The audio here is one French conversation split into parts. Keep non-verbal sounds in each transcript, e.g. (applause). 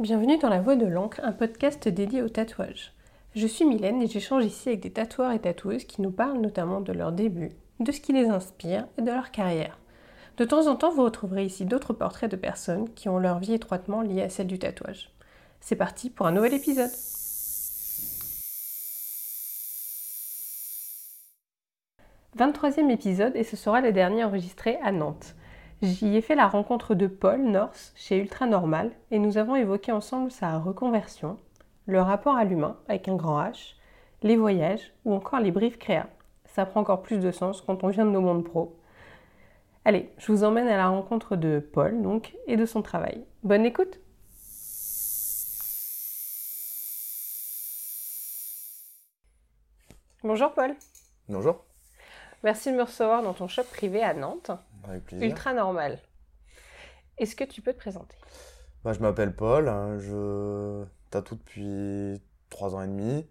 Bienvenue dans La Voix de l'encre, un podcast dédié au tatouage. Je suis Mylène et j'échange ici avec des tatoueurs et tatoueuses qui nous parlent notamment de leur début, de ce qui les inspire et de leur carrière. De temps en temps, vous retrouverez ici d'autres portraits de personnes qui ont leur vie étroitement liée à celle du tatouage. C'est parti pour un nouvel épisode. « 23e épisode et ce sera le dernier enregistré à Nantes. J'y ai fait la rencontre de Paul North chez Ultra Normal et nous avons évoqué ensemble sa reconversion, le rapport à l'humain avec un grand H, les voyages ou encore les briefs créa. Ça prend encore plus de sens quand on vient de nos mondes pro. Allez, je vous emmène à la rencontre de Paul donc et de son travail. Bonne écoute Bonjour Paul. Bonjour. Merci de me recevoir dans ton shop privé à Nantes. Avec plaisir. Ultra normal. Est-ce que tu peux te présenter? Bah, je m'appelle Paul, hein, je tatoue depuis 3 ans et demi.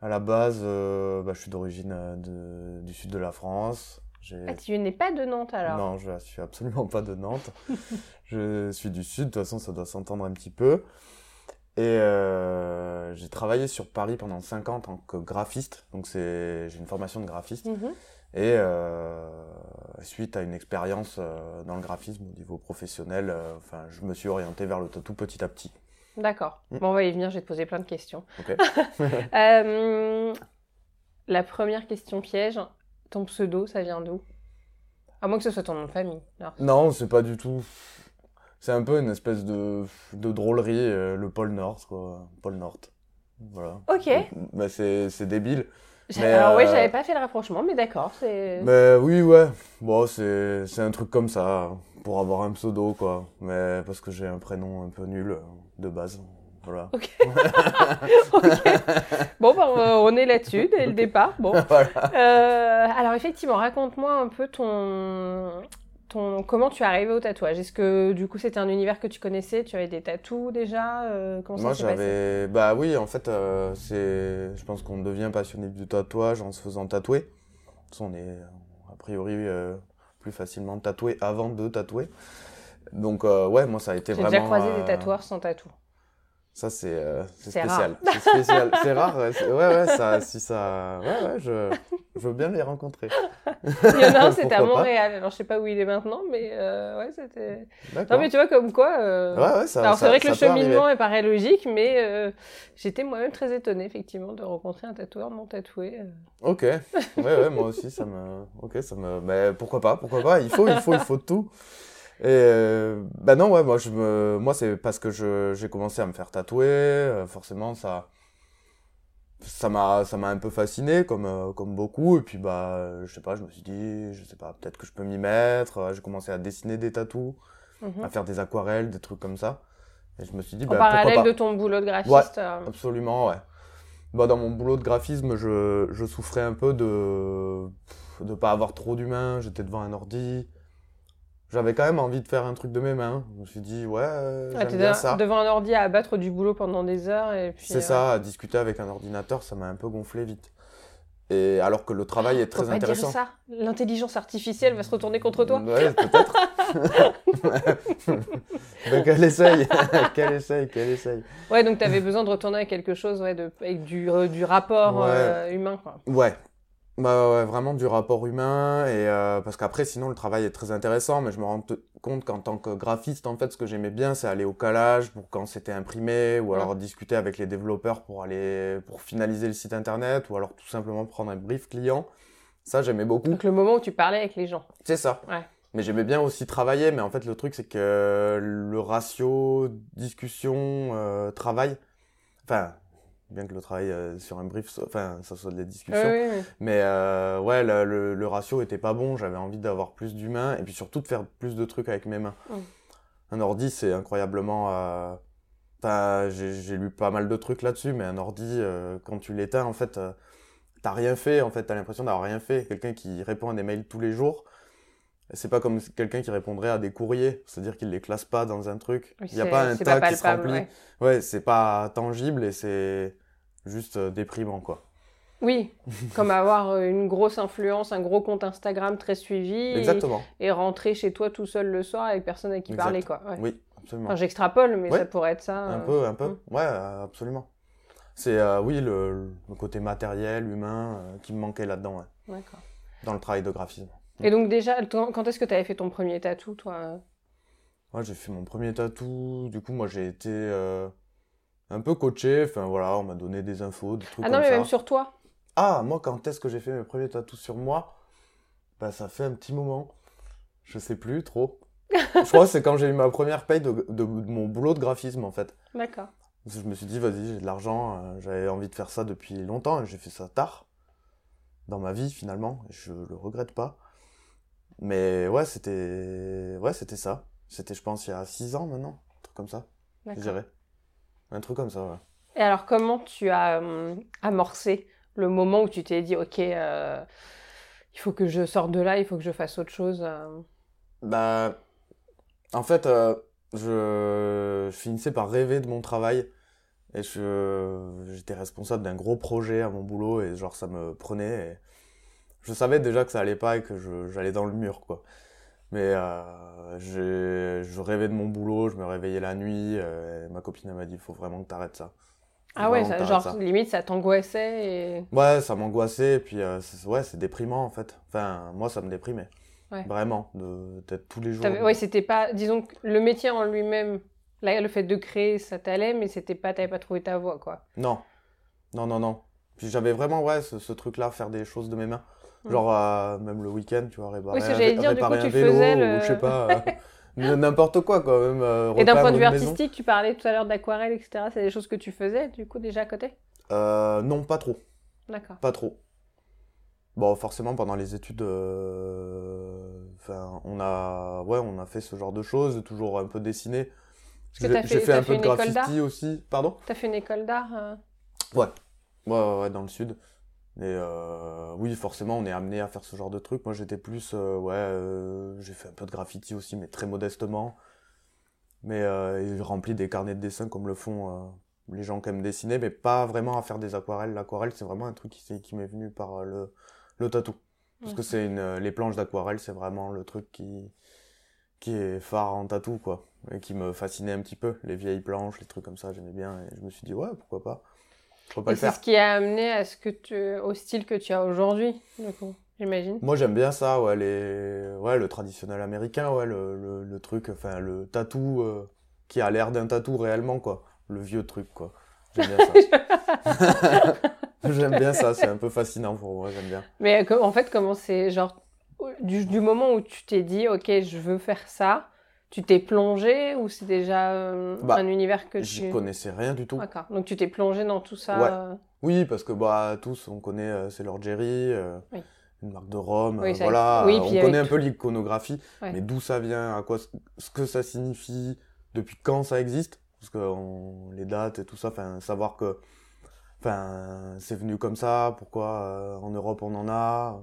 À la base, euh, bah, je suis d'origine euh, du sud de la France. Ah, Tu n'es pas de Nantes alors? Non, je suis absolument pas de Nantes. (laughs) je suis du sud, de toute façon, ça doit s'entendre un petit peu. Et euh, j'ai travaillé sur Paris pendant 5 ans en tant que graphiste. Donc, j'ai une formation de graphiste. Mhm. Et euh, suite à une expérience euh, dans le graphisme au niveau professionnel, euh, enfin, je me suis orienté vers le tatou petit à petit. D'accord. Mm. Bon, on va y venir, je vais te poser plein de questions. Ok. (laughs) Euh, la première question piège, ton pseudo, ça vient d'où? À moins que ce soit ton nom de famille. Alors, non, c'est pas du tout. C'est un peu une espèce de, de drôlerie, euh, le pôle Nord, quoi. Pôle Nord. Voilà. Ok. Bah, c'est débile. Alors oui, euh, j'avais pas fait le rapprochement, mais d'accord, c'est... Mais oui, ouais. Bon, c'est, un truc comme ça, pour avoir un pseudo, quoi. Mais parce que j'ai un prénom un peu nul, euh, de base. Voilà. Ok. (laughs) Bon, bah, on on est là-dessus dès le départ. Bon. (laughs) voilà. Euh, alors effectivement, raconte-moi un peu ton, ton, comment tu es arrivé au tatouage? Est-ce que du coup c'était un univers que tu connaissais? Tu avais des tatous déjà Euh, Comment ça Moi, j'avais. Bah oui, en fait, euh, c'est. Je pense qu'on devient passionné du tatouage en se faisant tatouer. Qu'on est, a priori, euh, plus facilement tatoué avant de tatouer. Donc, ouais, moi, ça a été J'ai vraiment. déjà croisé des tatoueurs sans tatou. Ça, c'est euh, spécial. C'est spécial. (laughs) c'est rare. Ouais, ouais, ça, si ça. Ouais, ouais, je, je veux bien les rencontrer. Il y en a un, (laughs) c'était à. Montréal. Alors je sais pas où il est maintenant, mais euh, ouais, c'était. Non, mais tu vois, comme quoi. euh, Ouais, ouais, ça. Alors c'est vrai que le cheminement est paraît logique, mais j'étais moi-même très étonnée, effectivement, de rencontrer un tatoueur non tatoué. Ok, ouais, ouais, moi aussi, ça me. Ok, ça me. Mais pourquoi pas, pourquoi pas, il faut, il faut, il faut tout. Et euh, bah non, ouais, moi, je me... moi c'est parce que j'ai commencé à me faire tatouer, euh, forcément, ça. Ça m'a, ça m'a un peu fasciné, comme, euh, comme beaucoup, et puis bah, euh, je sais pas, je me suis dit, je sais pas, peut-être que je peux m'y mettre, j'ai commencé à dessiner des tatous, Mhm. à faire des aquarelles, des trucs comme ça, et je me suis dit, En bah, pourquoi parallèle pas. de ton boulot de graphiste. euh, Absolument, ouais. Bah, dans mon boulot de graphisme, je, je souffrais un peu de de pas avoir trop d'humains. J'étais devant un ordi. J'avais quand même envie de faire un truc de mes mains. Je me suis dit, ouais, euh, ah, j'aime t'es bien de- ça. devant un ordi à abattre du boulot pendant des heures et puis. C'est euh, ça, à discuter avec un ordinateur, ça m'a un peu gonflé vite. Et alors que le travail est Faut très pas intéressant. dire ça. L'intelligence artificielle va se retourner contre toi. Ouais, peut-être. (laughs) Donc elle essaye, qu'elle essaye, qu'elle essaye. Ouais, donc t'avais besoin de retourner à quelque chose, ouais, de, avec du, euh, du rapport Ouais. euh, humain, quoi. Ouais. Bah ouais, vraiment du rapport humain et euh, parce qu'après sinon le travail est très intéressant mais je me rends te- compte qu'en tant que graphiste en fait ce que j'aimais bien c'est aller au calage pour quand c'était imprimé ou alors discuter avec les développeurs pour aller pour finaliser le site internet ou alors tout simplement prendre un brief client. Ça j'aimais beaucoup. Donc le moment où tu parlais avec les gens. C'est ça. Ouais. Mais j'aimais bien aussi travailler mais en fait le truc c'est que le ratio discussion euh, travail enfin bien que le travail euh, sur un brief soit- enfin ça soit de la discussion ouais. mais euh, ouais, le, le, le ratio était pas bon. J'avais envie d'avoir plus d'humains et puis surtout de faire plus de trucs avec mes mains. Mm. Un ordi, c'est incroyablement. euh, j'ai lu pas mal de trucs là-dessus, mais un ordi, euh, quand tu l'éteins, en fait, t'as rien fait. En fait, t'as l'impression d'avoir rien fait. Quelqu'un qui répond à des mails tous les jours, c'est pas comme quelqu'un qui répondrait à des courriers. C'est-à-dire qu'il les classe pas dans un truc. Il y a pas un tas pas qui se remplit. ouais. Ouais, c'est pas tangible et c'est juste euh, déprimant, quoi. Oui, (laughs) comme avoir euh, une grosse influence, un gros compte Instagram très suivi. Exactement. Et, rentrer chez toi tout seul le soir avec personne à qui Exact. parler, quoi. Ouais. Oui, absolument. Enfin, j'extrapole, mais Ouais. ça pourrait être ça. Un euh. peu, un peu. Mm. Ouais, absolument. C'est, euh, oui, le, le côté matériel, humain, euh, qui me manquait là-dedans, ouais, D'accord. dans le travail de graphisme. Et donc déjà, quand est-ce que tu avais fait ton premier tatou, toi? Ouais, j'ai fait mon premier tatou. Du coup, moi, j'ai été un peu coaché. Enfin, voilà, on m'a donné des infos, des trucs Ah non, comme mais ça. même sur toi Ah, moi, quand est-ce que j'ai fait mes premiers tatous sur moi? Bah, ça fait un petit moment. Je sais plus trop. Je crois que c'est quand j'ai eu ma première paye de, de- de mon boulot de graphisme, en fait. D'accord. Je me suis dit, vas-y, j'ai de l'argent, euh, j'avais envie de faire ça depuis longtemps, et j'ai fait ça tard, dans ma vie, finalement, et je le regrette pas. Mais ouais, c'était ouais, c'était ça. C'était, je pense, il y a 6 ans maintenant, un truc comme ça, je dirais. Un truc comme ça, ouais. Et alors, comment tu as euh, amorcé le moment où tu t'es dit, ok, euh, il faut que je sorte de là, il faut que je fasse autre chose euh? Bah, en fait, euh, je, je finissais par rêver de mon travail et je, j'étais responsable d'un gros projet à mon boulot et genre ça me prenait. Et je savais déjà que ça allait pas et que je, j'allais dans le mur, quoi. Mais euh, je rêvais de mon boulot, je me réveillais la nuit. euh, et ma copine m'a dit, il faut vraiment que t'arrêtes ça. Ah ouais, ça, genre, ça. limite, ça t'angoissait et... Ouais, ça m'angoissait, et puis euh, ouais, c'est déprimant en fait. Enfin, moi ça me déprimait. Ouais. Vraiment, de, d'être tous les jours. Ouais, c'était pas... Disons que le métier en lui-même, là, le fait de créer, ça t'allait, mais c'était pas... T'avais pas trouvé ta voie, quoi. Non, non, non, non. Puis j'avais vraiment, ouais, ce, ce truc-là, faire des choses de mes mains. Genre, euh, même le week-end, tu vois, réparer, Oui, un, ré- dire, coup, vélo, le- ou je sais pas, (laughs) euh, n'importe quoi, quand même. euh, Et d'un point de vue maison. artistique, tu parlais tout à l'heure d'aquarelle, etc. C'est des choses que tu faisais, du coup, déjà à côté? Euh, non, pas trop, D'accord. pas trop. Bon, forcément, pendant les études, enfin, on a, ouais, on a fait ce genre de choses, toujours un peu dessiné. J'ai fait- un peu de graffiti aussi, pardon? T'as fait une école d'art Ouais, ouais, ouais, dans le sud. Et euh, oui, forcément, on est amené à faire ce genre de truc. Moi, j'étais plus, euh, ouais, euh, j'ai fait un peu de graffiti aussi, mais très modestement. Mais euh, et j'ai rempli des carnets de dessin comme le font euh, les gens qui aiment dessiner, mais pas vraiment à faire des aquarelles. L'aquarelle, c'est vraiment un truc qui, m'est venu par euh, le, le tatou. Parce que Mhm. c'est une, euh, les planches d'aquarelle, c'est vraiment le truc qui, qui est phare en tatou, quoi. Et qui me fascinait un petit peu. Les vieilles planches, les trucs comme ça, j'aimais bien. Et je me suis dit, ouais, pourquoi pas. Pas Et le c'est faire. ce qui a amené à ce que tu... au style que tu as aujourd'hui, du coup, j'imagine. Moi j'aime bien ça, ouais, les... ouais, le traditionnel américain, ouais, le, le, le truc, enfin le tatou euh, qui a l'air d'un tatou réellement, quoi. Le vieux truc, quoi. J'aime bien ça. (laughs) j'aime bien ça, c'est un peu fascinant pour moi, j'aime bien. Mais euh, en fait, comment c'est genre du, du moment où tu t'es dit ok je veux faire ça, tu t'es plongé ou c'est déjà euh, Bah, un univers que tu connaissais rien du tout. D'accord. Donc tu t'es plongé dans tout ça. Ouais. euh, Oui, parce que bah tous, on connaît euh, Sailor Jerry, euh, Oui. une marque de Rome, Oui, voilà, oui, on connaît un tout- peu l'iconographie, Ouais. mais d'où ça vient, à quoi, ce que ça signifie, depuis quand ça existe, parce que on- les dates et tout ça, enfin savoir que, enfin c'est venu comme ça, pourquoi en Europe on en a,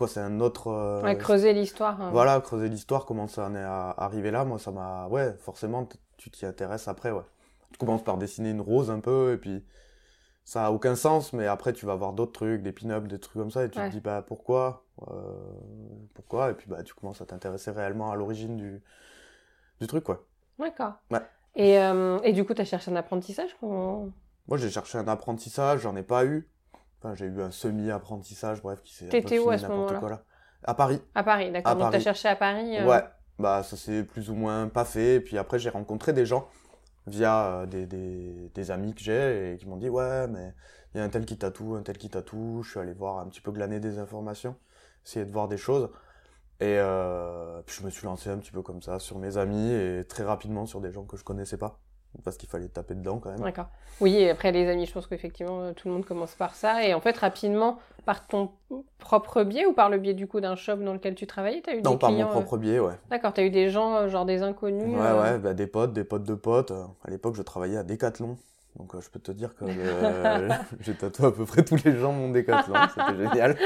pourquoi c'est un autre, euh, ouais, creuser l'histoire. hein. voilà, creuser l'histoire, comment ça en est arrivé là, moi ça m'a, ouais, forcément tu t'y intéresses après, ouais. Tu commences par dessiner une rose un peu, et puis ça a aucun sens, mais après tu vas voir d'autres trucs, des pin-ups, des trucs comme ça, et tu Ouais. te dis bah pourquoi, euh, pourquoi, et puis bah tu commences à t'intéresser réellement à l'origine du, du truc, quoi. D'accord. Ouais. Et, euh, et du coup, tu as cherché un apprentissage. Moi j'ai cherché un apprentissage, j'en ai pas eu. Enfin, j'ai eu un semi-apprentissage, bref, qui s'est T'étais où à ce n'importe moment-là quoi là. À Paris. À Paris, d'accord. Donc tu as Paris. cherché à Paris. euh, Ouais, bah ça s'est plus ou moins pas fait. Et puis après, j'ai rencontré des gens via euh, des, des, des amis que j'ai et qui m'ont dit Ouais, mais il y a un tel qui tatoue, un tel qui tatoue. Je suis allé voir un petit peu glaner des informations, essayer de voir des choses. Et euh, puis je me suis lancé un petit peu comme ça sur mes amis et très rapidement sur des gens que je connaissais pas. Parce qu'il fallait taper dedans quand même. D'accord. Oui, et après les amis, je pense qu'effectivement, euh, tout le monde commence par ça. Et en fait, rapidement, par ton propre biais ou par le biais du coup d'un shop dans lequel tu travaillais, tu as eu Non, des par clients mon euh, propre biais, ouais. D'accord, tu as eu des gens, euh, genre des inconnus. Ouais, euh, ouais, bah, des potes, des potes de potes. À l'époque, je travaillais à Decathlon. Donc, euh, je peux te dire que (laughs) (laughs) j'ai tatoué à peu près tous les gens mon Decathlon. (laughs) C'était génial.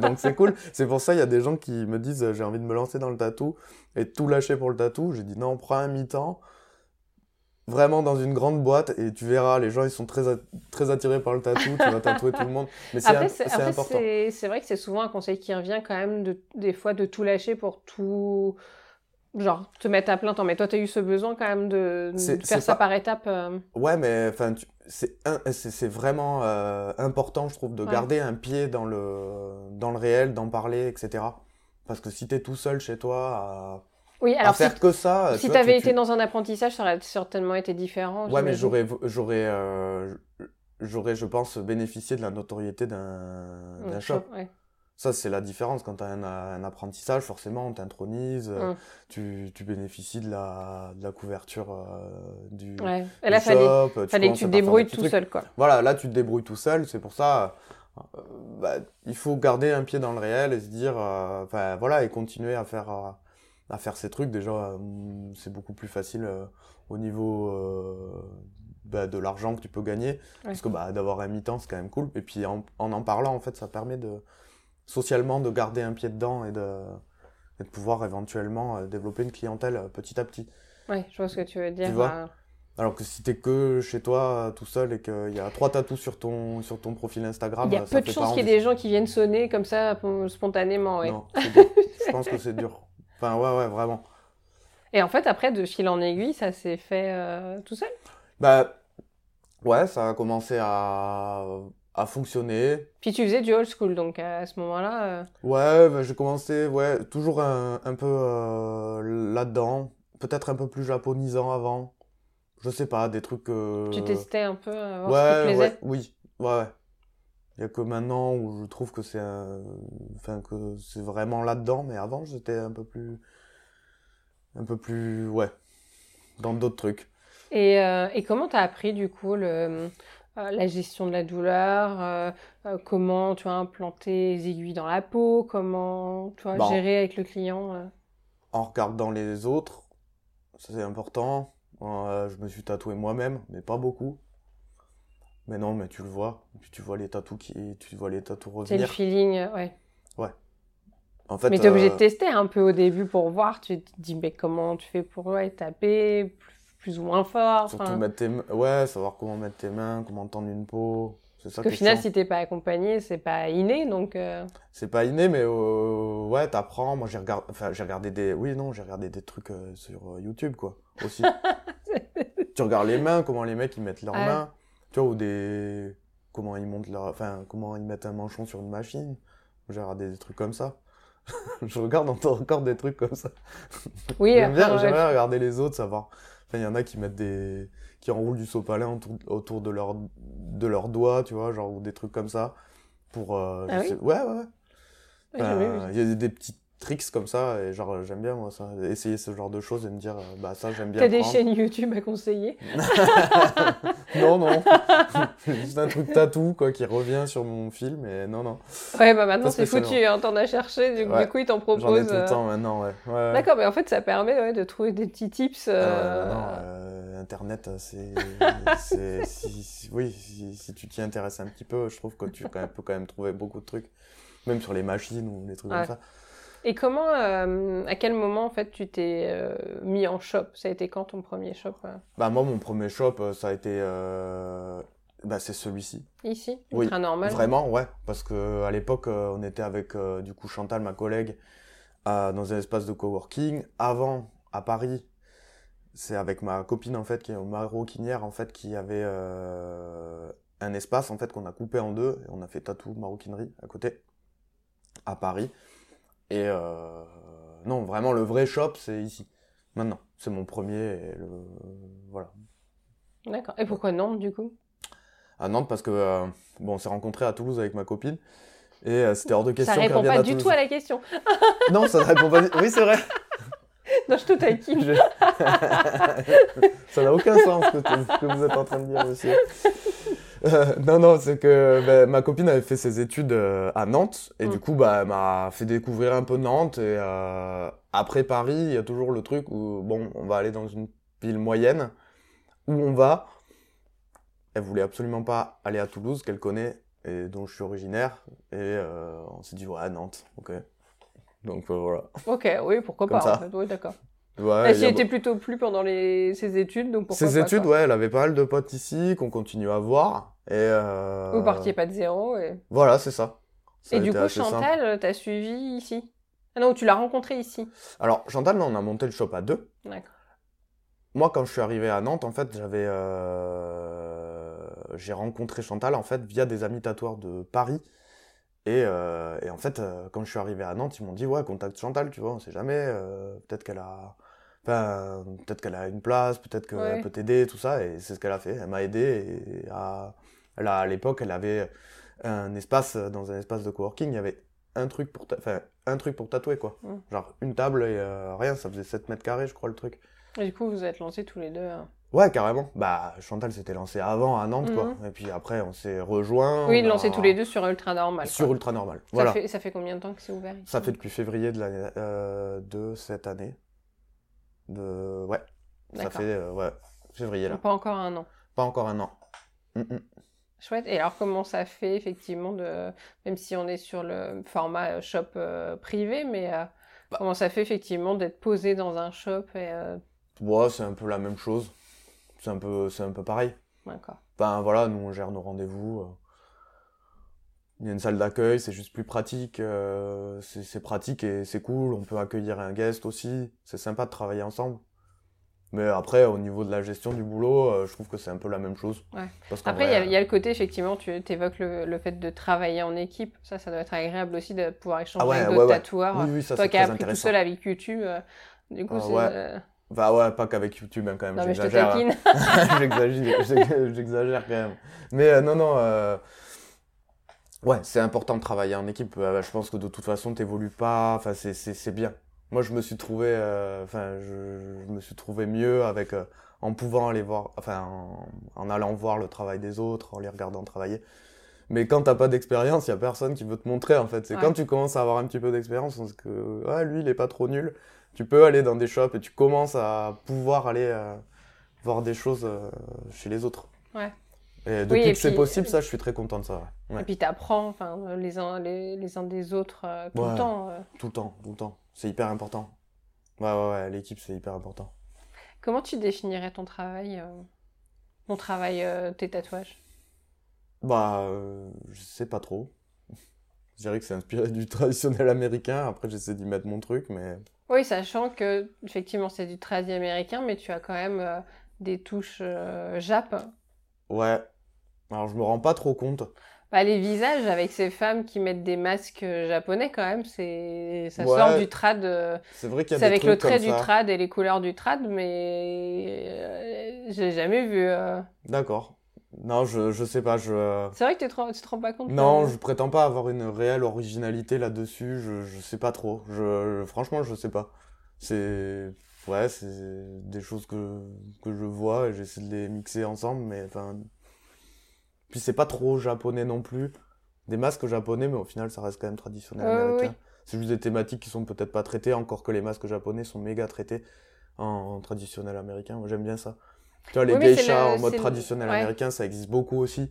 donc, c'est cool. C'est pour ça, il y a des gens qui me disent j'ai envie de me lancer dans le tatou et de tout lâcher pour le tatou. J'ai dit non, prends un mi-temps. Vraiment dans une grande boîte et tu verras, les gens ils sont très, très attirés par le tatou, tu vas tatouer tout le monde. Mais c'est important. c'est- vrai que c'est souvent un conseil qui revient quand même de, des fois de tout lâcher pour tout Genre, te mettre à plein temps. Mais toi, tu as eu ce besoin quand même de, de faire ça pas- par étapes. euh. Ouais, mais enfin, tu- c'est vraiment euh, important, je trouve, de Ouais. garder un pied dans le dans le réel, d'en parler, etc. Parce que si t'es tout seul chez toi à, Oui, à alors si, faire que ça, si tu avais tu- été tu- dans un apprentissage, ça aurait certainement été différent. Ouais, mais j'aurais, j'aurais, euh, j'aurais, je pense, bénéficié de la notoriété d'un, Mm, ouais. Ça, c'est la différence. Quand tu as un, un apprentissage, forcément, on t'intronise, euh, Mm. tu, tu bénéficies de la, de la couverture euh, du, Ouais. Et du là, fallait, shop. tu fallait que tu à te débrouilles tout trucs. seul, quoi. Voilà, là, tu te débrouilles tout seul. C'est pour ça, euh, bah, il faut garder un pied dans le réel et se dire, enfin, voilà, et continuer à faire, à faire ces trucs. Déjà, euh, c'est beaucoup plus facile euh, au niveau euh, bah, de l'argent que tu peux gagner. Parce que bah, d'avoir un mi-temps, c'est quand même cool. Et puis, en, en en parlant, en fait, ça permet de, socialement, de garder un pied dedans et de, et de pouvoir éventuellement euh, développer une clientèle petit à petit. Ouais, je vois ce que tu veux dire. Tu euh. Alors que si t'es que chez toi tout seul et qu'il y a trois tatous sur ton, sur ton profil Instagram, Il y a ça peu de chances qu'il y ait des gens qui viennent sonner comme ça pon- spontanément. Ouais. Non, je pense que c'est dur. (laughs) Enfin, ouais, ouais, vraiment. Et en fait, après, de fil en aiguille, ça s'est fait euh, tout seul? Bah, ouais, ça a commencé à, à fonctionner. Puis tu faisais du old school, donc à ce moment-là. euh, Ouais, bah, j'ai commencé, ouais, toujours un, un peu euh, là-dedans. Peut-être un peu plus japonisant avant. Je sais pas, des trucs. euh, Tu testais un peu, euh, voir ce qui te Ouais, plaisait? ouais, oui, ouais, ouais. Il y a que maintenant où je trouve que c'est un... enfin que c'est vraiment là-dedans, mais avant j'étais un peu plus, un peu plus, ouais, dans d'autres trucs. Et, euh, et comment tu as appris du coup le, euh, la gestion de la douleur euh, euh, Comment tu as implanté les aiguilles dans la peau Comment tu vois, Bon. gérer avec le client En regardant les autres, ça, c'est important. Je me suis tatoué moi-même, mais pas beaucoup. Mais non, mais tu le vois. Et puis tu vois les tatous qui, tu vois les tatous C'est le revenir. feeling, euh, ouais. En fait, Mais tu es obligé euh, de tester un peu au début pour voir. Tu te dis, mais comment tu fais pour ouais, taper plus, plus ou moins fort surtout mettre tes, ouais, savoir comment mettre tes mains, comment tendre une peau. C'est ça Parce qu'au final, si t'es pas accompagné, c'est pas inné, donc euh, C'est pas inné, mais euh, ouais, t'apprends. Moi, j'ai regardé, enfin, regardé des, oui, non, j'ai regardé des trucs sur YouTube, quoi, aussi. (laughs) tu regardes les mains, comment les mecs ils mettent leurs Ouais. mains, tu vois, ou des, comment ils montent leur, enfin, comment ils mettent un manchon sur une machine? J'ai regardé des trucs comme ça. (laughs) Je regarde encore des trucs comme ça. (laughs) oui, J'aime bien, j'aime bien regarder les autres, savoir. Enfin, il y en a qui mettent des, qui enroulent du sopalin autour, autour de leurs, de leurs doigts, tu vois, genre, ou des trucs comme ça. Pour, euh, Ah je oui? sais- ouais, ouais, ça. Il y a des, petits tricks comme ça, et genre, j'aime bien, moi, ça. Essayer ce genre de choses et me dire, euh, bah, ça, j'aime bien T'as des chaînes YouTube à conseiller? (laughs) non, non. (laughs) Juste un truc tatou, quoi, qui revient sur mon film, et non, non. Ouais, bah maintenant c'est foutu, hein, t'en as cherché, du, Ouais. du coup ils t'en J'en ai proposent. tout le euh, temps maintenant, ouais. D'accord, mais en fait ça permet ouais, de trouver des petits tips. Ah euh, non, euh, Internet, (laughs) c'est, si, si- oui, si, si tu t'y intéresses un petit peu, je trouve que tu quand même- peux quand même trouver beaucoup de trucs, même sur les machines ou des trucs comme ça. Et comment, euh, à quel moment en fait tu t'es euh, mis en shop? Ça a été quand ton premier shop euh, Bah moi, mon premier shop, ça a été, euh, bah c'est celui-ci. Ici? Oui, Ultra normal. Vraiment, ouais, parce que à l'époque, on était avec du coup Chantal, ma collègue, dans un espace de coworking. Avant, à Paris, c'est avec ma copine en fait, qui est maroquinière en fait, qui avait un espace en fait qu'on a coupé en deux. Et on a fait tatou maroquinerie à côté, à Paris. Et euh, non, vraiment le vrai shop, c'est ici. Maintenant, c'est mon premier. Et le, voilà. D'accord. Et pourquoi Nantes du coup? À Nantes parce que euh, bon, on s'est rencontrés à Toulouse avec ma copine et euh, c'était hors de question Ça répond pas du Toulouse. tout à la question. (laughs) Non, ça ne répond pas. du- Oui, c'est vrai. (laughs) non, je te taquine. Je- (laughs) ça n'a aucun sens ce que, ce que vous êtes en train de dire, monsieur. Euh, (laughs) non, non, c'est que ben, ma copine avait fait ses études euh, à Nantes et Mm. du coup, bah, elle m'a fait découvrir un peu Nantes. Et euh, après Paris, il y a toujours le truc où, bon, on va aller dans une ville moyenne où on va. Elle voulait absolument pas aller à Toulouse, qu'elle connaît et dont je suis originaire. Et euh, on s'est dit, ouais, Nantes, ok. Donc voilà. Ok, oui, pourquoi Comme pas ça. en fait. Oui, d'accord. Ouais, Elle s'y était plutôt plu pendant les... ses études, donc pourquoi Ses pas, études, quoi. ouais, elle avait pas mal de potes ici qu'on continue à voir. Et euh, Vous partiez pas de zéro. Et, Voilà, c'est ça. Ça et du coup. Chantal, t'as suivi ici? Ah non, tu l'as rencontré ici. Alors, Chantal, non, on a monté le shop à deux. D'accord. Moi, quand je suis arrivé à Nantes, en fait, j'avais, euh, j'ai rencontré Chantal en fait via des amis tatoueurs de Paris. Et, euh, et en fait, euh, quand je suis arrivé à Nantes, ils m'ont dit ouais, contacte Chantal, tu vois, on sait jamais. peut-être qu'elle a, peut-être qu'elle a une place, peut-être qu'elle Ouais. peut t'aider, tout ça. Et c'est ce qu'elle a fait. Elle m'a aidé. Et à, elle a- à l'époque, elle avait un espace dans un espace de coworking. Il y avait un truc pour, ta- enfin, un truc pour tatouer quoi. Mm. Genre une table et euh, rien. Ça faisait 7 mètres carrés, je crois, le truc. Et du coup, vous êtes lancés tous les deux. hein. Ouais, carrément. Bah, Chantal s'était lancée avant à Nantes, quoi. Et puis après, on s'est rejoints. Oui, lancés tous les deux sur Ultra Normal. Sur quoi. Ultra Normal. Ça, Voilà. fait, ça fait combien de temps que c'est ouvert ici? Ça fait depuis février de, l'année, euh, de cette année. De... Ouais. Ça fait, euh, ouais, février, là. Pas encore un an. Pas encore un an. Mm, mm. Chouette. Et alors, comment ça fait, effectivement, de... même si on est sur le format euh, shop euh, privé, mais euh, Bah. comment ça fait, effectivement, d'être posé dans un shop et... euh, Ouais, c'est un peu la même chose. C'est un peu, c'est un peu pareil. D'accord. Ben voilà, nous on gère nos rendez-vous. Il y a une salle d'accueil, c'est juste plus pratique. euh, c'est pratique et c'est cool. On peut accueillir un guest aussi. C'est sympa de travailler ensemble. Mais après, au niveau de la gestion du boulot, euh, je trouve que c'est un peu la même chose. Ouais. Parce qu'en Après, il y, a- il y a le côté, effectivement, tu évoques le, le fait de travailler en équipe. Ça, ça doit être agréable aussi de pouvoir échanger Ah ouais, avec d'autres ouais. tatoueurs. Oui, oui, ça Toi qui as appris tout seul avec YouTube, euh, du coup, Ah c'est... ouais. Bah ouais, pas qu'avec YouTube hein, quand même. J'exagère, hein. (laughs) J'exagère, j'ex- j'exagère quand même. Mais non, non. Ouais, c'est important de travailler en équipe. Euh, je pense que de toute façon, t'évolues pas. Enfin, c'est, bien. Moi, je me suis trouvé, euh, enfin, je, je me suis trouvé mieux avec, euh, en pouvant aller voir, enfin, en, en allant voir le travail des autres, en les regardant travailler. Mais quand t'as pas d'expérience, il y a personne qui veut te montrer en fait. C'est Ouais. quand tu commences à avoir un petit peu d'expérience, parce que ah, lui, il est pas trop nul. Tu peux aller dans des shops et tu commences à pouvoir aller euh, voir des choses chez les autres. Ouais. Et depuis et que c'est possible, ça, je suis très content de ça. ouais. Et puis t'apprends enfin, les, uns, les, les uns des autres euh, tout Ouais. le temps. euh. Tout le temps, tout le temps. C'est hyper important. Ouais, ouais, ouais, l'équipe, c'est hyper important. Comment tu définirais ton travail, euh, ton travail, euh, tes tatouages? Bah, euh, je sais pas trop. Je dirais que c'est inspiré du (laughs) traditionnel américain. Après, j'essaie d'y mettre mon truc, mais Oui, sachant que effectivement c'est du tradi américain, mais tu as quand même euh, des touches euh, jap. ouais. Alors, je me rends pas trop compte. Bah, les visages avec ces femmes qui mettent des masques euh, japonais quand même, c'est ça Ouais. sort du trad. euh, C'est vrai qu'il y a C'est des avec le trait comme du trad et les couleurs du trad, mais euh, j'ai jamais vu. euh. D'accord. Non, je, je sais pas, je... C'est vrai que tu te, tu te rends pas compte Non, je prétends pas avoir une réelle originalité là-dessus, je, je sais pas trop. Je, je- franchement, je sais pas. C'est... Ouais, c'est des choses que, que je vois et j'essaie de les mixer ensemble, mais enfin... Puis c'est pas trop japonais non plus. Des masques japonais, mais au final, ça reste quand même traditionnel américain. oui. C'est juste des thématiques qui sont peut-être pas traitées, encore que les masques japonais sont méga traités en, en traditionnel américain. Moi, j'aime bien ça. Tu vois, les Oui, geishas le- en mode le- traditionnel ouais. américain, ça existe beaucoup aussi.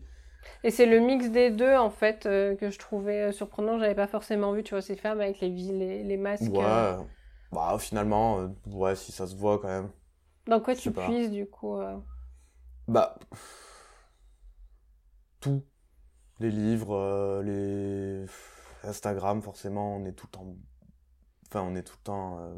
Et c'est le mix des deux, en fait, euh, que je trouvais euh, surprenant. J'avais pas forcément vu, tu vois, ces femmes avec les, les, les masques. Ouais. euh. Bah, finalement, euh, ouais, si ça se voit quand même. Dans quoi tu puises, du coup Bah. Tout. Les livres, euh, les. Instagram, forcément, on est tout le temps. Enfin, on est tout le temps euh,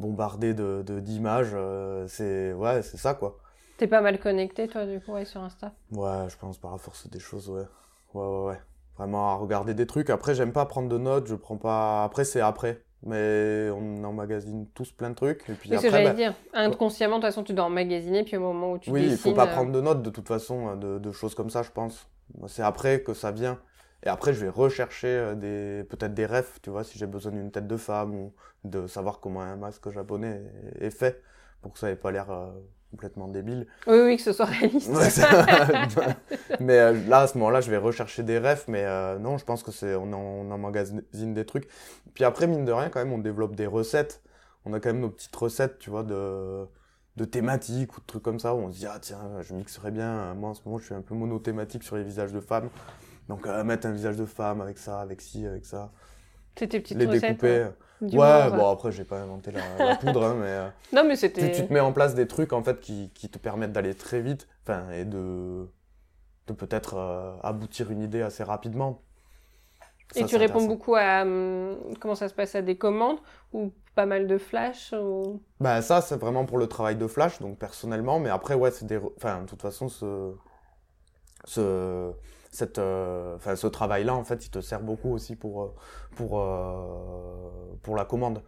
bombardé de, de- d'images. euh, c'est. Ouais, c'est ça, quoi. T'es pas mal connecté, toi, du coup, ouais, sur Insta? Ouais, je pense par la force des choses, ouais. Ouais, ouais, ouais. Vraiment à regarder des trucs. Après, j'aime pas prendre de notes, je prends pas. Après, c'est après. Mais on emmagasine tous plein de trucs. Et puis Oui, c'est ce que après, j'allais bah, dire. Inconsciemment, de toute façon, tu dois emmagasiner, puis au moment où tu Oui, il faut pas euh, prendre de notes de toute façon, euh, de, de choses comme ça, je pense. C'est après que ça vient. Et après, je vais rechercher euh, des peut-être des refs, tu vois, si j'ai besoin d'une tête de femme ou de savoir comment un masque japonais est, est fait pour que ça ait pas l'air euh, complètement débile. Oui, oui, que ce soit réaliste. (laughs) Mais euh, là, à ce moment-là, je vais rechercher des refs, mais euh, non, je pense que c'est on, en, on emmagasine des trucs. Puis après, mine de rien, quand même, on développe des recettes. On a quand même nos petites recettes, tu vois, de de thématiques ou de trucs comme ça où on se dit ah tiens je mixerais bien moi en ce moment je suis un peu monothématique sur les visages de femmes donc euh, mettre un visage de femme avec ça avec ci avec ça C'est tes petites les recettes. découper. hein, ouais moment, bon après j'ai pas inventé la, la poudre hein, mais euh, Non, mais tu, c'était... tu te mets en place des trucs en fait qui, qui te permettent d'aller très vite enfin et de de peut-être euh, aboutir une idée assez rapidement. Et tu réponds beaucoup à hum, comment ça se passe à des commandes ou pas mal de flash ou... Bah ça c'est vraiment pour le travail de flash donc personnellement mais après ouais c'est des enfin de toute façon ce ce cette euh, enfin ce travail là en fait il te sert beaucoup aussi pour euh, pour euh, pour la commande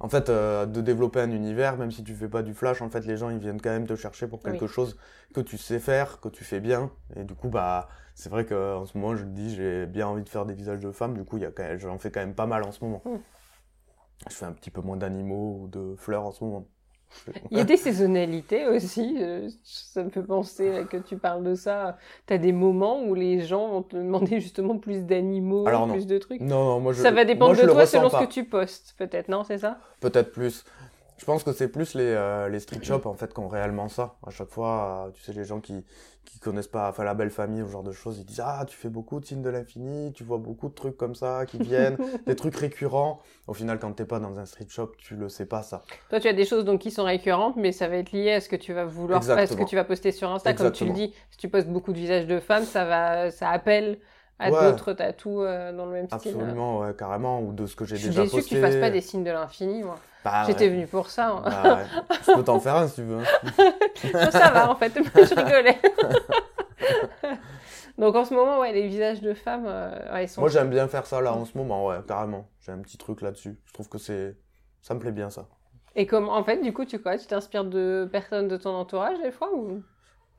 en fait, de développer un univers, même si tu fais pas du flash, en fait, les gens ils viennent quand même te chercher pour quelque chose que tu sais faire, que tu fais bien. Et du coup, bah, c'est vrai qu'en ce moment, je me dis, j'ai bien envie de faire des visages de femmes. Du coup, j'en fais quand même pas mal en ce moment. Hmm. Je fais un petit peu moins d'animaux ou de fleurs en ce moment. Il y a des saisonnalités aussi. Euh, ça me fait penser que tu parles de ça. Tu as des moments où les gens vont te demander justement plus d'animaux, plus de trucs. Non, non, moi je. Ça va dépendre de toi selon ce que tu postes, peut-être, non C'est ça? Peut-être plus. Je pense que c'est plus les, euh, les street shops en fait qui ont réellement ça. À chaque fois, euh, tu sais, les gens qui qui connaissent pas, enfin la belle famille, ou genre de choses, ils disent ah tu fais beaucoup de signes de l'infini, tu vois beaucoup de trucs comme ça qui viennent, (laughs) des trucs récurrents. Au final, quand t'es pas dans un street shop, tu le sais pas ça. Toi, tu as des choses donc qui sont récurrentes, mais ça va être lié à ce que tu vas vouloir, à ce que tu vas poster sur Insta, comme tu le dis. Si tu postes beaucoup de visages de femmes, ça va, ça appelle à d'autres tatous euh, dans le même style. Absolument, ouais, carrément, ou de ce que j'ai déjà posté. Je suis déçu que tu fasses pas des signes de l'infini, moi. Bah, J'étais venu pour ça. Hein. Bah, Je peux t'en faire un si tu veux. (laughs) ça va en fait, je rigolais. (laughs) Donc en ce moment, ouais, les visages de femmes, euh, ils sont. Moi j'aime bien faire ça là en ce moment, ouais, carrément. J'ai un petit truc là-dessus. Je trouve que c'est, ça me plaît bien ça. Et comme, en fait, du coup, tu quoi Tu t'inspires de personnes de ton entourage des fois ou?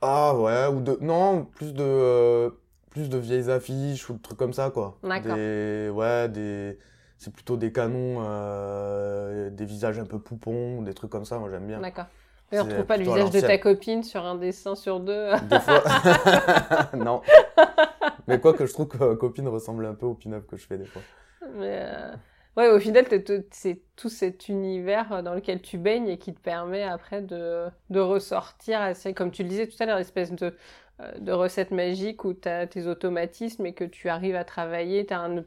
Ah ouais, ou de, non, plus de, euh, plus de vieilles affiches ou de trucs comme ça quoi. D'accord. Ouais, des c'est plutôt des canons, euh, des visages un peu poupons, des trucs comme ça, moi j'aime bien. D'accord. Mais on retrouve pas le visage de ta copine sur un dessin sur deux. Des fois. (laughs) (laughs) non. Mais quoi que je trouve que copine ressemble un peu au pin-up que je fais des fois. Mais euh... ouais, au final, c'est tout cet univers dans lequel tu baignes et qui te permet après de, de ressortir, assez, comme tu le disais tout à l'heure, l'espèce de, euh, de recette magique où tu as tes automatismes et que tu arrives à travailler. Tu as un.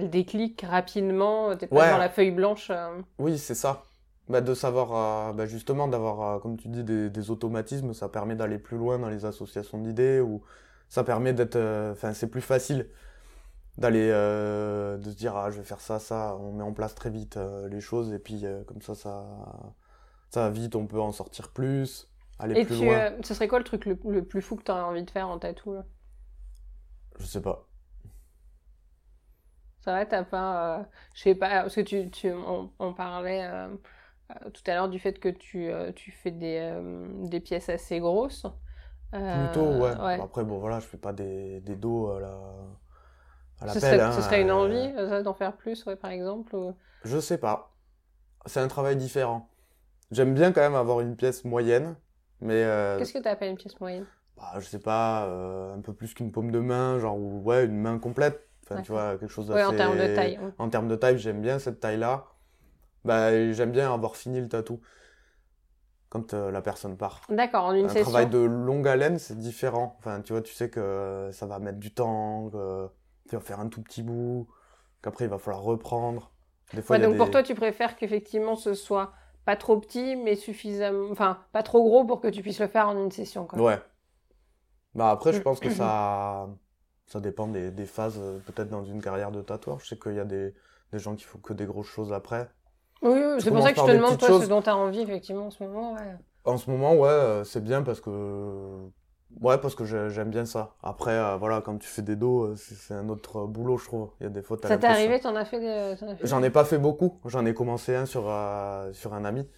Le déclic rapidement, t'es pas dans la feuille blanche. Euh. Oui, c'est ça. Bah, de savoir, euh, bah, justement, d'avoir, euh, comme tu dis, des, automatismes, ça permet d'aller plus loin dans les associations d'idées, ou ça permet d'être, enfin, c'est plus facile d'aller, de se dire, ah, je vais faire ça, ça, on met en place très vite les choses, et puis comme ça, ça, ça vite, on peut en sortir plus, aller plus loin. Et ce serait quoi le truc le, plus fou que tu aurais envie de faire en tatou Je sais pas. Ça va, t'as pas. Euh, je sais pas, parce que tu, tu on, parlait euh, euh, tout à l'heure du fait que tu, tu fais des, des pièces assez grosses. Plutôt, ouais. Après, bon, voilà, je fais pas des, des dos à la. À ce, serait, hein, ce serait une envie d'en faire plus, ouais, par exemple Je sais pas. C'est un travail différent. J'aime bien quand même avoir une pièce moyenne, mais. Qu'est-ce que tu appelles une pièce moyenne? bah, Je sais pas, un peu plus qu'une paume de main, genre, ouais, une main complète tu vois, quelque chose d'assez... en termes de taille. En termes de taille, j'aime bien cette taille-là. Bah, j'aime bien avoir fini le tatou quand euh, la personne part. D'accord, en une session. Un travail de longue haleine, c'est différent. Enfin, tu vois, tu sais que ça va mettre du temps, que tu vas faire un tout petit bout, qu'après il va falloir reprendre. Des fois, donc pour toi, tu préfères qu'effectivement ce soit pas trop petit, mais suffisamment, enfin, pas trop gros pour que tu puisses le faire en une session. Quoi. Ouais. Bah après, je pense que ça, (laughs) ça dépend des, des phases, euh, peut-être dans une carrière de tatoueur. Je sais qu'il y a des, des, gens qui font que des grosses choses après. Oui, c'est pour ça que je te demande, toi, ce dont tu as envie, effectivement, en ce moment. Ouais. En ce moment, ouais, euh, c'est bien parce que. Ouais, parce que j'aime bien ça. Après, euh, voilà, quand tu fais des dos, c'est un autre boulot, je trouve. Il y a des fois, Ça t'est arrivé, t'en as fait des... J'en ai pas fait beaucoup. J'en ai commencé un sur, sur un ami.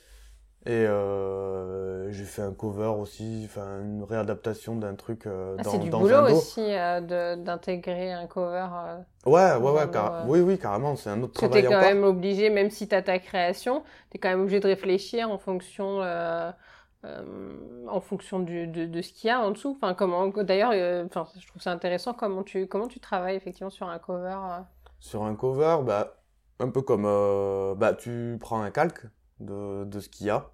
Et euh, j'ai fait un cover aussi, enfin une réadaptation d'un truc euh, ah, dans, du boulot aussi euh, d'intégrer un cover. Euh, ouais, ouais, ouais, oui, oui, carrément, c'est un autre travail. Tu es quand même obligé, même si tu as ta création, tu es quand même obligé de réfléchir en fonction, en fonction du, de, de, ce qu'il y a en dessous. Enfin, comment, d'ailleurs, enfin, je trouve ça intéressant comment tu, comment tu travailles effectivement sur un cover. Sur un cover, bah, un peu comme, bah, tu prends un calque de, de ce qu'il y a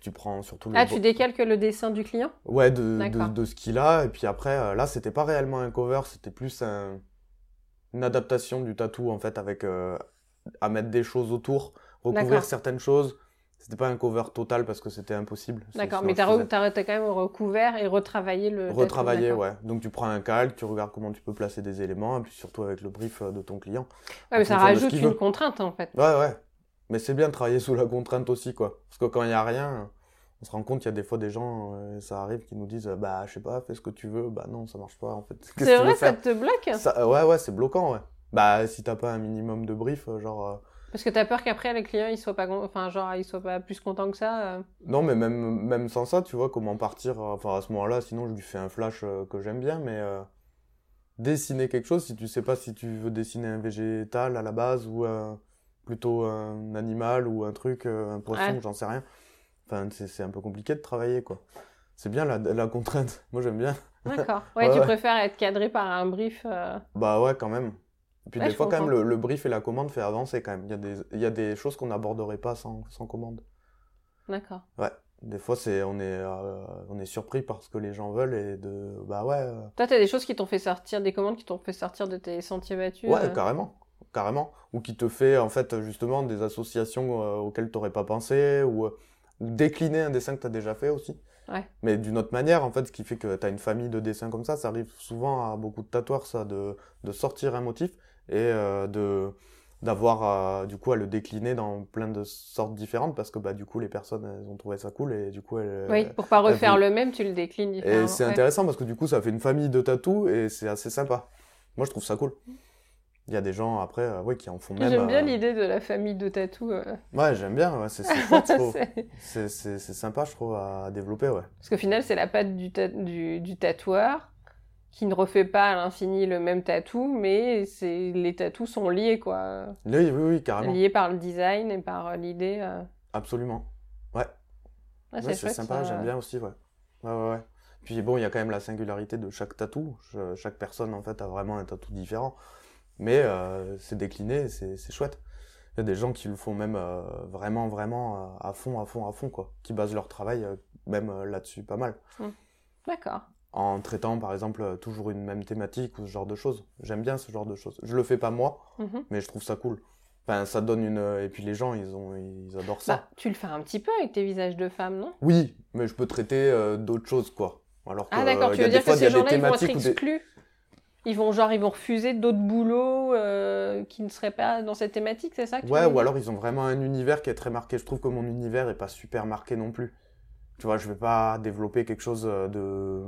tu prends surtout Ah, tu décalques le dessin du client? Ouais, de, de, ce qu'il a. Et puis après, euh, là, c'était pas réellement un cover, c'était plus une adaptation du tatou, en fait, avec euh, à mettre des choses autour, recouvrir certaines choses, C'était pas un cover total parce que c'était impossible. D'accord, mais t'as- t'as quand même recouvert et retravaillé le. d'accord. ouais. Donc tu prends un calque, tu regardes comment tu peux placer des éléments, et puis surtout avec le brief euh, de ton client. Ouais, mais ça ce rajoute une veut. contrainte en fait. Ouais, ouais. Mais c'est bien de travailler sous la contrainte aussi, quoi. Parce que quand il y a rien, on se rend compte qu'il y a des fois des gens, euh, ça arrive, qui nous disent, euh, bah, je sais pas, fais ce que tu veux. Bah non, ça marche pas, en fait. (laughs) C'est tu veux vrai, ça te bloque Ça- euh, Ouais, ouais, c'est bloquant, ouais. Bah, si t'as pas un minimum de brief, genre... euh, Parce que t'as peur qu'après les clients ils soient pas, enfin genre ils soient pas plus contents que ça. euh. Non, mais même, même sans ça, tu vois, comment partir. euh, Enfin, à ce moment-là, sinon, je lui fais un flash euh, que j'aime bien, mais euh, dessiner quelque chose, si tu sais pas si tu veux dessiner un végétal à la base ou plutôt un animal ou un truc, un poisson, Ouais. j'en sais rien. Enfin, c'est c'est un peu compliqué de travailler, quoi. C'est bien la, la contrainte. (laughs) Moi, j'aime bien. D'accord. (laughs) Ouais, Ouais, tu ouais. préfères être cadré par un brief. Bah ouais, quand même. Et puis Ouais, des fois, quand même, le, le brief et la commande fait avancer, quand même. Il y a des, il y a des choses qu'on n'aborderait pas sans, sans commande. D'accord. Des fois, c'est, on, est, euh, on est surpris par ce que les gens veulent et de... Bah ouais... euh, Toi, t'as des choses qui t'ont fait sortir, des commandes qui t'ont fait sortir de tes sentiers battus. Ouais, euh? carrément, carrément. Ou qui te fait en fait justement des associations euh, auxquelles tu n'aurais pas pensé, ou, ou décliner un dessin que tu as déjà fait aussi. Ouais. Mais d'une autre manière, en fait, ce qui fait que tu as une famille de dessins comme ça, ça arrive souvent à beaucoup de tatoueurs, ça, de, de sortir un motif et euh, de d'avoir euh, du coup à le décliner dans plein de sortes différentes parce que bah du coup les personnes elles ont trouvé ça cool et du coup elles, Oui, pour pas refaire le même, tu le déclines différemment. et c'est ouais. intéressant parce que du coup, ça fait une famille de tatous et c'est assez sympa. Moi, je trouve ça cool. Il y a des gens après, euh, ouais, qui en font même. J'aime bien euh, l'idée de la famille de tatou. euh. Ouais, j'aime bien. ouais, c'est (laughs) sympa, je trouve, à développer, ouais. Parce qu'au final, c'est la patte du, ta- du, du tatoueur qui ne refait pas à l'infini le même tatou, mais c'est les tatous sont liés, quoi. Oui, oui, oui, carrément. Liés par le design et par euh, l'idée. euh. Absolument. Ouais, Ah, ouais, c'est sympa, j'aime bien aussi, ouais. Ouais, ouais, ouais. Puis bon, il y a quand même la singularité de chaque tatou. Chaque personne, en fait, a vraiment un tatou différent. Mais euh, c'est décliné, c'est chouette. Il y a des gens qui le font même euh, vraiment, vraiment à fond, à fond, à fond, quoi. Qui basent leur travail même là-dessus pas mal. D'accord. En traitant, par exemple, euh, toujours une même thématique ou ce genre de choses. J'aime bien ce genre de choses. Je le fais pas moi, Mhm. mais je trouve ça cool. Enfin, ça donne une... euh, Et puis les gens, ils, ont... ils adorent ça. Bah, tu le fais un petit peu avec tes visages de femmes, non? Oui, mais je peux traiter euh, d'autres choses, quoi. Alors que, Ah d'accord, tu veux dire fois, que ces gens-là, ils vont être des- exclus? Ils vont genre, ils vont refuser d'autres boulots euh, qui ne seraient pas dans cette thématique, c'est ça que Ouais, ou alors ils ont vraiment un univers qui est très marqué. Je trouve que mon univers est pas super marqué non plus. Tu vois, je vais pas développer quelque chose de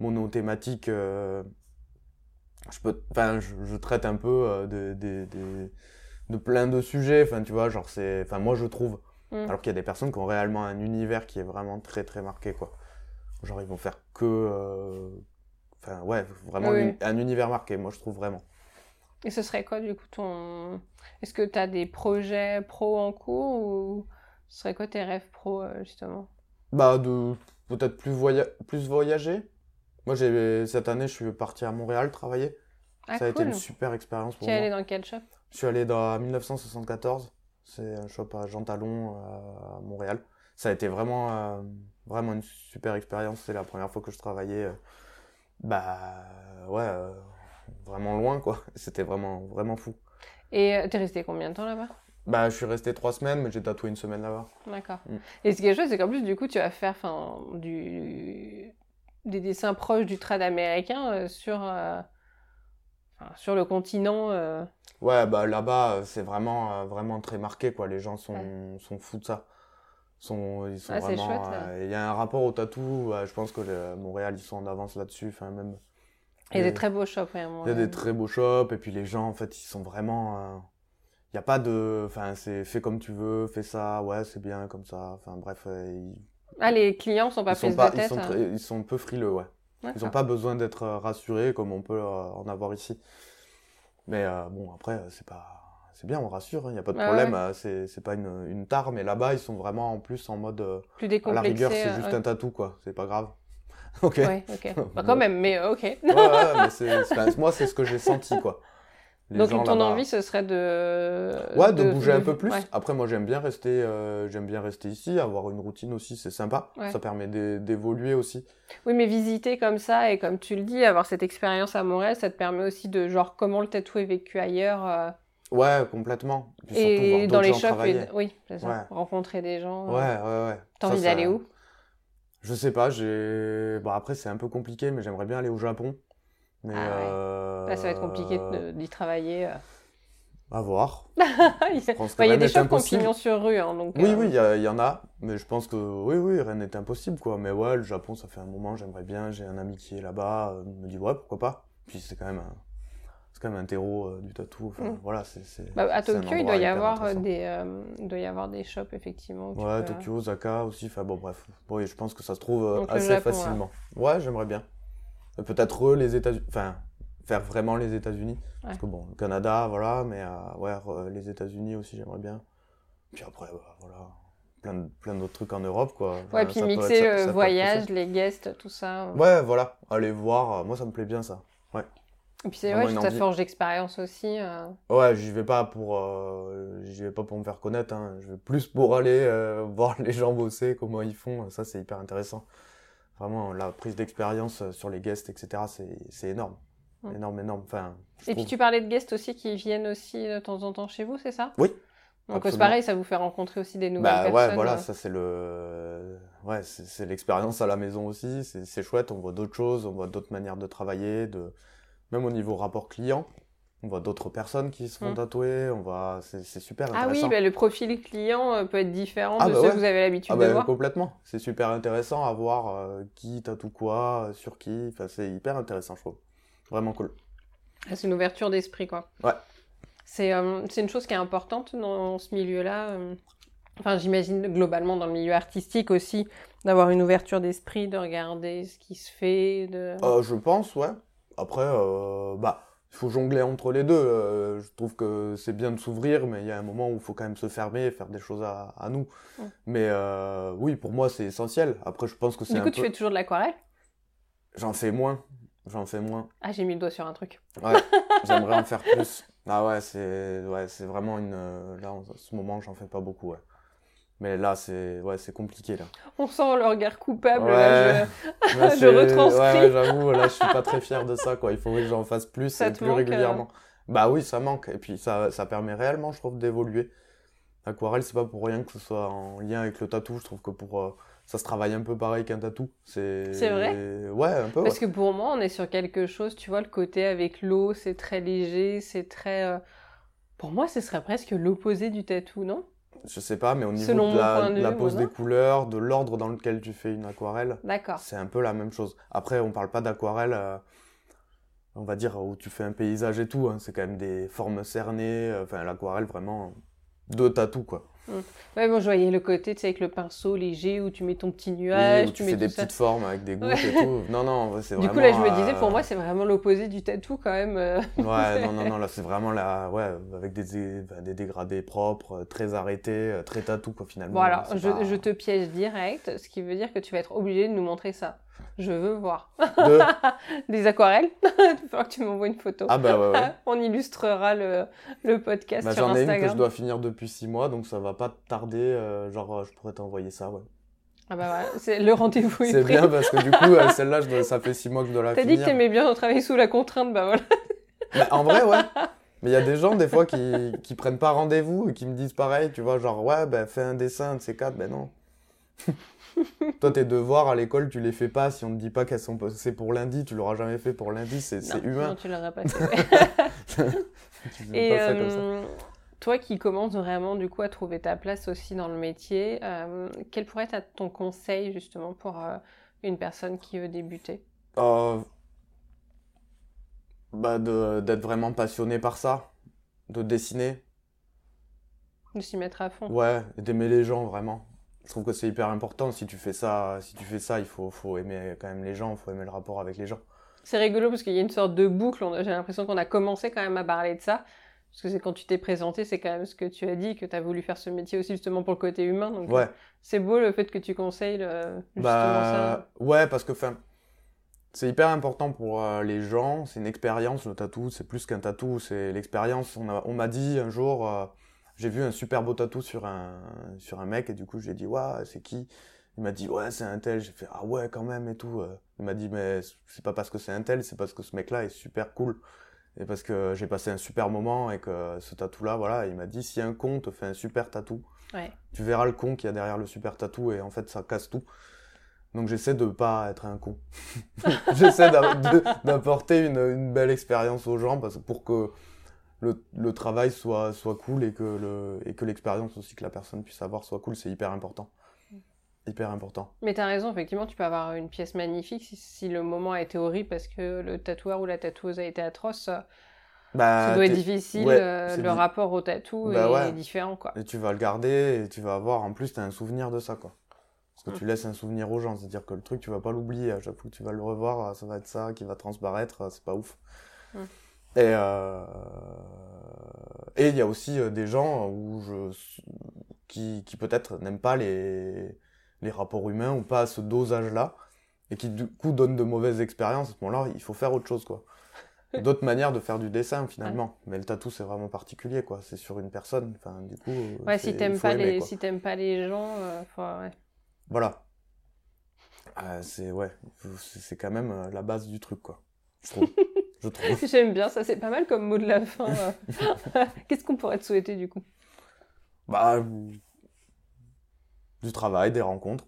monothématique. euh, Je peux, enfin, je, je traite un peu euh, de, de, de, de plein de sujets. Enfin, tu vois, genre c'est, enfin, moi je trouve. Mm. Alors qu'il y a des personnes qui ont réellement un univers qui est vraiment très très marqué, quoi. Genre ils vont faire que, euh, enfin, ouais, vraiment Oui, un- univers marqué. Moi je trouve vraiment. Et ce serait quoi du coup ton... Est-ce que tu as des projets pro en cours ou ce serait quoi tes rêves pro euh, justement? Bah, de peut-être plus, voya plus voyager. Moi, cette année, je suis parti à Montréal travailler. Ah Ça a été une super expérience pour Tu es moi. allé dans quel shop? Je suis allé dans 1974. C'est un shop à Jean Talon à Montréal. Ça a été vraiment, euh, vraiment une super expérience. C'est la première fois que je travaillais. euh, bah, ouais, euh, vraiment loin, quoi. (laughs) C'était vraiment, vraiment fou. Et t'es resté combien de temps là-bas? Bah, je suis resté trois semaines, mais j'ai tatoué une semaine là-bas. D'accord. Mm. Et ce qui est chouette, c'est qu'en plus, du coup, tu vas faire enfin, du... des dessins proches du trad américain euh, sur, euh, enfin, sur le continent. euh. Ouais, bah là-bas, euh, c'est vraiment, euh, vraiment très marqué, quoi. Les gens sont, sont fous de ça. Sont, ils sont Ah, vraiment. euh, Il y a un rapport au tatou. euh, je pense que le- Montréal, ils sont en avance là-dessus. Enfin, même. Il y a des très beaux shops, il y a des très beaux shops. Et puis les gens, en fait, ils sont vraiment. euh, Il n'y a pas de. Enfin, c'est fais comme tu veux, fais ça, ouais, c'est bien comme ça. Enfin, bref, euh, ils, Ah, les clients sont pas ils sont prises pas, de ils tête. sont, hein. très- ils sont peu frileux, ouais. Ils n'ont pas besoin d'être euh, rassurés comme on peut euh, en avoir ici. Mais euh, bon, après, c'est pas. C'est bien, on rassure, il n'y a pas de Ah problème. ouais. euh, c'est c'est pas une, une tare, mais là-bas, ils sont vraiment en plus en mode. Plus à la rigueur, c'est juste ouais. un tatou, quoi. C'est pas grave. (laughs) ok. Ouais, ok. Bah, quand même, mais ok. Ouais, ouais, (laughs) mais moi, c'est ce que j'ai senti, quoi. Les Donc gens ton envie, ce serait de... Ouais, de, bouger un peu plus. ouais. Après, moi, j'aime bien rester, euh, j'aime bien rester ici, avoir une routine aussi, c'est sympa. Ouais. Ça permet d'é- d'évoluer aussi. Oui, mais visiter comme ça, et comme tu le dis, avoir cette expérience à Montréal, ça te permet aussi de, genre, comment le tatou est vécu ailleurs. euh, Ouais, complètement. Puis Et dans les shops, et- oui, ça. Ouais. Rencontrer des gens. Ouais, euh, ouais, ouais. T'as Ça, envie d'aller où? Je sais pas, j'ai. Bon, après, c'est un peu compliqué, mais j'aimerais bien aller au Japon. Mais. Ah ouais. euh, Là, ça va être compliqué d'y travailler. euh. À voir. (laughs) il y a- Bah, y des impossible. pignon sur rue, hein, donc. Oui, euh, oui, il y, en a, mais je pense que oui, oui, Rennes est impossible, quoi. Mais ouais, le Japon, ça fait un moment, j'aimerais bien. J'ai un ami qui est là-bas, euh, il me dit ouais, pourquoi pas. Puis c'est quand même un, c'est quand même un terreau euh, du tatou. Enfin, Mm. voilà, c'est. bah, à Tokyo, il doit y avoir des, il doit y avoir des shops effectivement. Ouais, peux- Tokyo, Osaka aussi. Enfin bon, bref. Oui, je pense que ça se trouve Donc, assez Japon, facilement. Ouais, j'aimerais bien. Euh, Peut-être euh, les États-Unis. Enfin, faire vraiment les États-Unis. Parce Ouais. que bon, le Canada, voilà, mais euh, ouais, euh, les États-Unis aussi, j'aimerais bien. Puis après, bah, voilà, plein plein d'autres trucs en Europe, quoi. Ouais, puis être- mixer ça- le ça être voyage, les guests, tout ça. euh. Ouais, voilà, aller voir, euh, moi ça me plaît bien ça. Et puis c'est Vraiment ouais, envie. forge d'expérience aussi. euh. Ouais, j'y vais pas pour, euh, j'y vais pas pour me faire connaître, hein. je vais plus pour aller euh, (laughs) voir les gens bosser, comment ils font, ça c'est hyper intéressant. Vraiment, la prise d'expérience euh, sur les guests, etc., c'est, énorme. Mm. Énorme, énorme. Enfin, je Et puis tu parlais de guests aussi qui viennent aussi de temps en temps chez vous, c'est ça? Oui, Donc c'est pareil, ça vous fait rencontrer aussi des nouvelles Bah personnes. ouais, voilà, euh. ça c'est le, ouais, c'est c'est l'expérience à la maison aussi. C'est c'est chouette, on voit d'autres choses, on voit d'autres manières de travailler, de même au niveau rapport client, on voit d'autres personnes qui se font Mm. tatouer, on voit, c'est super Ah oui, intéressant. bah, le profil client euh, peut être différent Ah de bah ceux ouais. que vous avez l'habitude Ah de bah, voir. complètement, c'est super intéressant à voir euh, qui tatoue quoi, sur qui, enfin c'est hyper intéressant je trouve, vraiment cool. Ah, C'est une ouverture d'esprit, quoi. Ouais. C'est euh, c'est une chose qui est importante dans ce milieu-là. Enfin, j'imagine globalement dans le milieu artistique aussi, d'avoir une ouverture d'esprit, de regarder ce qui se fait. De... Euh, je pense, ouais. Après, bah, il faut jongler entre les deux. Euh, je trouve que c'est bien de s'ouvrir, mais il y a un moment où il faut quand même se fermer et faire des choses à, à nous. Mais euh, oui, pour moi, c'est essentiel. Après, je pense que c'est du un coup, peu... tu fais toujours de l'aquarelle? J'en fais moins. J'en fais moins. Ah, j'ai mis le doigt sur un truc. Ouais, (laughs) j'aimerais en faire plus. Ah ouais, c'est ouais, c'est vraiment une... euh, Là, en ce moment, j'en fais pas beaucoup, ouais. Mais là, c'est ouais, c'est compliqué, là. On sent le regard coupable. Ouais. là, je- (laughs) Là, (laughs) Je retranscris. Ouais, j'avoue, là, je suis pas très fier de ça, quoi. Il faudrait que j'en fasse plus Ça et plus manque, euh régulièrement. Bah oui, ça manque. Et puis, ça, ça permet réellement, je trouve, d'évoluer. L'aquarelle, c'est pas pour rien que ce soit en lien avec le tatou. Je trouve que pour. euh, ça se travaille un peu pareil qu'un tatou. C'est. Vrai Ouais, un peu. Parce ouais. que pour moi, on est sur quelque chose, tu vois, le côté avec l'eau, c'est très léger, c'est très... euh, Pour moi, ce serait presque l'opposé du tatou, non? Je sais pas, mais au niveau Selon de la, point de de la vue, pose des couleurs, de l'ordre dans lequel tu fais une aquarelle, c'est un peu la même chose. Après, on parle pas d'aquarelle. euh, on va dire où tu fais un paysage et tout, hein, c'est quand même des formes cernées, euh, enfin l'aquarelle vraiment de tatou quoi. Ouais, bon, je voyais le côté, tu sais, avec le pinceau léger où tu mets ton petit Oui, nuage, où tu mets fais des ça. petites formes avec des gouttes Ouais. et tout. Non, non, c'est (laughs) Du vraiment. coup, là, je me disais, pour euh, moi, c'est vraiment l'opposé du tatou quand même. euh. Ouais, (laughs) non, non, non, là, c'est vraiment là, ouais, avec des, des, des dégradés propres, euh, très arrêtés, très tatou, quoi, finalement. Bon, alors, C'est je, pas- je te piège direct, ce qui veut dire que tu vas être obligé de nous montrer ça. Je veux voir. De- (laughs) Des aquarelles. (laughs) Il falloir que tu m'envoies une photo. Ah, bah ouais, ouais. (laughs) On illustrera le, le podcast Bah, sur j'en ai une que Instagram. je dois finir depuis 6 mois, donc ça va pas tarder. euh, genre, euh, je pourrais t'envoyer ça, ouais. Ah bah voilà, c'est le rendez-vous est C'est bien parce que du coup, euh, celle-là, dois- ça fait 6 mois que je dois la T'as dit que t'aimais bien travailler sous la contrainte, bah voilà. Bah, en vrai, ouais. Mais il y a des gens, des fois, qui, qui prennent pas rendez-vous et qui me disent pareil, tu vois, genre, ouais, ben fais un dessin de ces quatre, ben non. Toi, tes devoirs à l'école, tu les fais pas. Si on te dit pas qu'elles sont c'est pour lundi, tu l'auras jamais fait pour lundi, c'est humain. Non, tu l'aurais pas (laughs) fait. Tu Et pas ça comme ça. euh, toi qui commences vraiment du coup à trouver ta place aussi dans le métier, euh, quel pourrait être ton conseil justement pour euh, une personne qui veut débuter? Bah, d'être vraiment passionné par ça, de dessiner, De s'y mettre à fond ouais, et d'aimer les gens, vraiment. Je trouve que c'est hyper important. Si tu fais ça, si tu fais ça, il faut, faut aimer quand même les gens, il faut aimer le rapport avec les gens. C'est rigolo parce qu'il y a une sorte de boucle. J'ai l'impression qu'on a commencé quand même à parler de ça. Parce que c'est quand tu t'es présenté, c'est quand même ce que tu as dit, que tu as voulu faire ce métier aussi justement pour le côté humain. Donc, Ouais. euh, c'est beau le fait que tu conseilles le- justement Bah, ça. ouais, parce que enfin, c'est hyper important pour euh, les gens. C'est une expérience, le tatou. C'est plus qu'un tatou, c'est l'expérience. On a- on m'a dit un jour, euh, j'ai vu un super beau tatou sur un, sur un mec, et du coup, j'ai dit, ouais, c'est qui? Il m'a dit, ouais, c'est un tel. J'ai fait, ah ouais, quand même, et tout. euh. Il m'a dit, mais c'est pas parce que c'est un tel, c'est parce que ce mec-là est super cool. Et parce que j'ai passé un super moment et que ce tatou-là, voilà, il m'a dit si un con te fait un super tatou, tu verras le con qu'il y a derrière le super tatou et en fait ça casse tout. Donc j'essaie de pas être un con. (laughs) j'essaie d'apporter une, une, belle expérience aux gens parce, pour que le, le, travail soit, soit cool et que l'expérience aussi que la personne puisse avoir soit cool, c'est hyper important hyper important. Mais tu as raison, effectivement, tu peux avoir une pièce magnifique si, le moment a été horrible parce que le tatoueur ou la tatoueuse a été atroce. Bah, ça doit être difficile, euh, le rapport au tatou bah est différent. Quoi. Et tu vas le garder et tu vas avoir, en plus, tu as un souvenir de ça. quoi. Parce que tu mm. laisses un souvenir aux gens, c'est-à-dire que le truc, tu vas pas l'oublier. À chaque fois que tu vas le revoir, ça va être ça qui va transparaître, c'est pas ouf. Mm. Et euh, et il y a aussi euh, des gens où je qui, qui peut-être n'aiment pas les les rapports humains ou pas à ce dosage-là, et qui du coup donnent de mauvaises expériences, à ce moment-là, il faut faire autre chose, quoi. (laughs) D'autres manières de faire du dessin, finalement. Mais le tatou, c'est vraiment particulier, quoi. C'est sur une personne. Enfin, du coup. Ouais, si t'aimes pas, les... si pas les gens, euh, ouais. Voilà. Euh, c'est ouais, c'est quand même euh, la base du truc, quoi. Je trouve. (laughs) Je trouve. (laughs) J'aime bien ça, c'est pas mal comme mot de la fin. (laughs) Qu'est-ce qu'on pourrait te souhaiter du coup? Bah, du travail, des rencontres.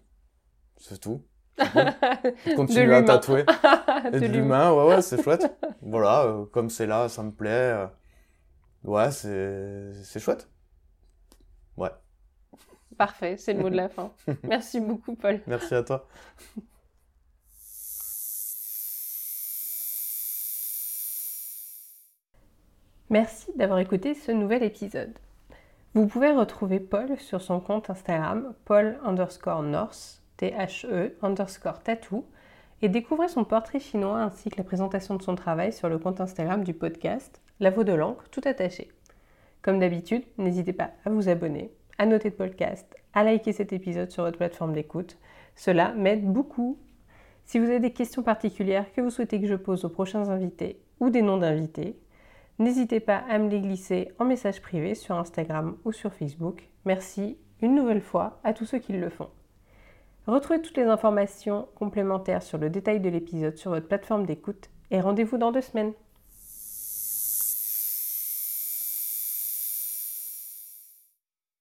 C'est tout. (laughs) Continuer à tatouer. Et de, l'humain, ouais, ouais, c'est chouette. voilà, euh, comme c'est là, ça me plaît. Euh, ouais, c'est chouette. Ouais. Parfait, c'est le mot de la fin. Merci beaucoup, Paul. Merci à toi. Merci d'avoir écouté ce nouvel épisode. Vous pouvez retrouver Paul sur son compte Instagram, paul underscore north, T-H-E underscore tattoo, et découvrir son portrait chinois ainsi que la présentation de son travail sur le compte Instagram du podcast, La Vaux de l'encre, tout attaché. Comme d'habitude, n'hésitez pas à vous abonner, à noter le podcast, à liker cet épisode sur votre plateforme d'écoute. Cela m'aide beaucoup. Si vous avez des questions particulières que vous souhaitez que je pose aux prochains invités ou des noms d'invités, N'hésitez pas à me les glisser en message privé sur Instagram ou sur Facebook. Merci une nouvelle fois à tous ceux qui le font. Retrouvez toutes les informations complémentaires sur le détail de l'épisode sur votre plateforme d'écoute et rendez-vous dans deux semaines.